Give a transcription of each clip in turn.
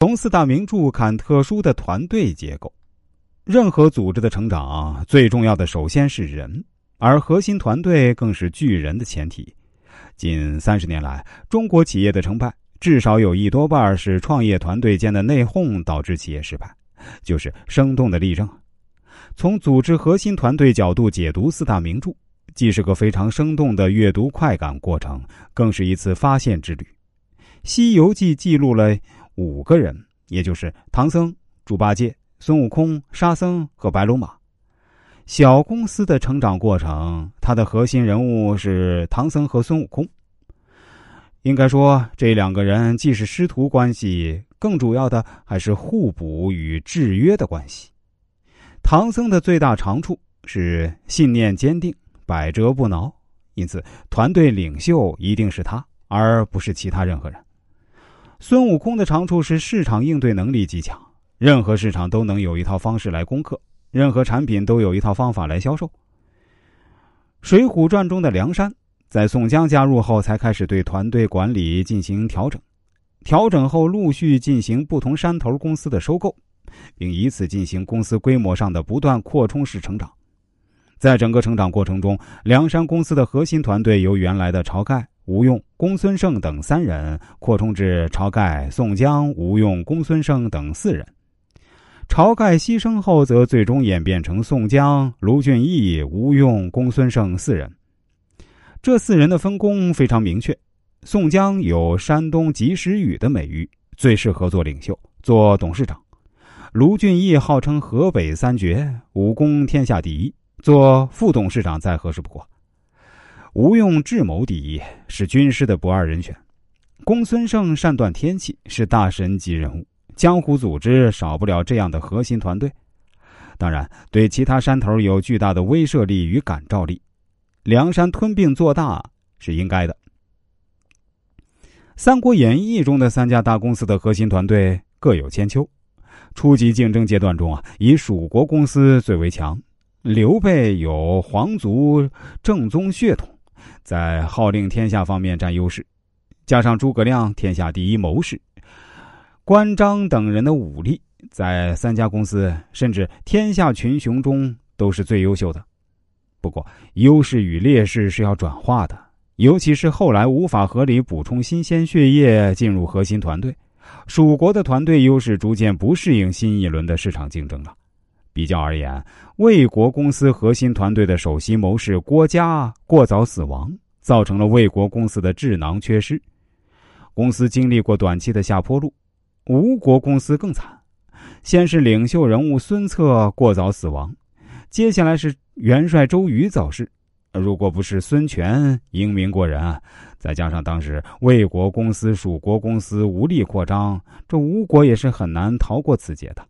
从四大名著看特殊的团队结构，任何组织的成长最重要的首先是人，而核心团队更是巨人的前提。近三十年来，中国企业的成败至少有一多半是创业团队间的内讧导致企业失败，就是生动的例证。从组织核心团队角度解读四大名著。既是个非常生动的阅读快感过程，更是一次发现之旅。《西游记》记录了五个人，也就是唐僧、猪八戒、孙悟空、沙僧和白龙马。小公司的成长过程，它的核心人物是唐僧和孙悟空。应该说，这两个人既是师徒关系，更主要的还是互补与制约的关系。唐僧的最大长处是信念坚定。百折不挠，因此团队领袖一定是他，而不是其他任何人。孙悟空的长处是市场应对能力极强，任何市场都能有一套方式来攻克，任何产品都有一套方法来销售。《水浒传》中的梁山，在宋江加入后，才开始对团队管理进行调整，调整后陆续进行不同山头公司的收购，并以此进行公司规模上的不断扩充式成长。在整个成长过程中，梁山公司的核心团队由原来的晁盖、吴用、公孙胜等三人扩充至晁盖、宋江、吴用、公孙胜等四人。晁盖牺牲后，则最终演变成宋江、卢俊义、吴用、公孙胜四人。这四人的分工非常明确：宋江有山东及时雨的美誉，最适合做领袖、做董事长；卢俊义号称河北三绝，武功天下第一。做副董事长再合适不过。吴用智谋第一，是军师的不二人选。公孙胜善断天气，是大神级人物。江湖组织少不了这样的核心团队。当然，对其他山头有巨大的威慑力与感召力。梁山吞并做大是应该的。《三国演义》中的三家大公司的核心团队各有千秋。初级竞争阶段中啊，以蜀国公司最为强。刘备有皇族正宗血统，在号令天下方面占优势，加上诸葛亮天下第一谋士，关张等人的武力，在三家公司甚至天下群雄中都是最优秀的。不过，优势与劣势是要转化的，尤其是后来无法合理补充新鲜血液进入核心团队，蜀国的团队优势逐渐不适应新一轮的市场竞争了。比较而言，魏国公司核心团队的首席谋士郭嘉过早死亡，造成了魏国公司的智囊缺失，公司经历过短期的下坡路。吴国公司更惨，先是领袖人物孙策过早死亡，接下来是元帅周瑜早逝。如果不是孙权英明过人，再加上当时魏国公司、蜀国公司无力扩张，这吴国也是很难逃过此劫的。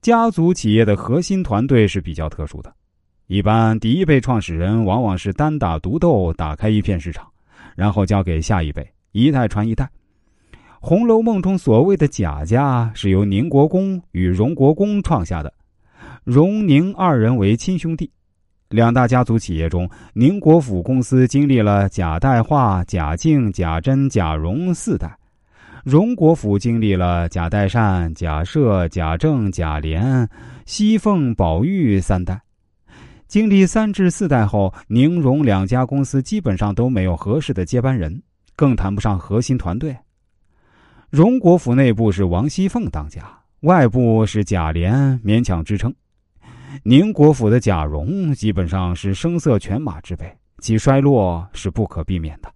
家族企业的核心团队是比较特殊的，一般第一辈创始人往往是单打独斗，打开一片市场，然后交给下一辈，一代传一代。《红楼梦》中所谓的贾家是由宁国公与荣国公创下的，荣宁二人为亲兄弟。两大家族企业中，宁国府公司经历了贾代化、贾敬、贾珍、贾蓉四代。荣国府经历了贾代善、贾赦、贾政、贾琏、西凤、宝玉三代，经历三至四代后，宁荣两家公司基本上都没有合适的接班人，更谈不上核心团队。荣国府内部是王熙凤当家，外部是贾琏勉强支撑；宁国府的贾蓉基本上是声色犬马之辈，其衰落是不可避免的。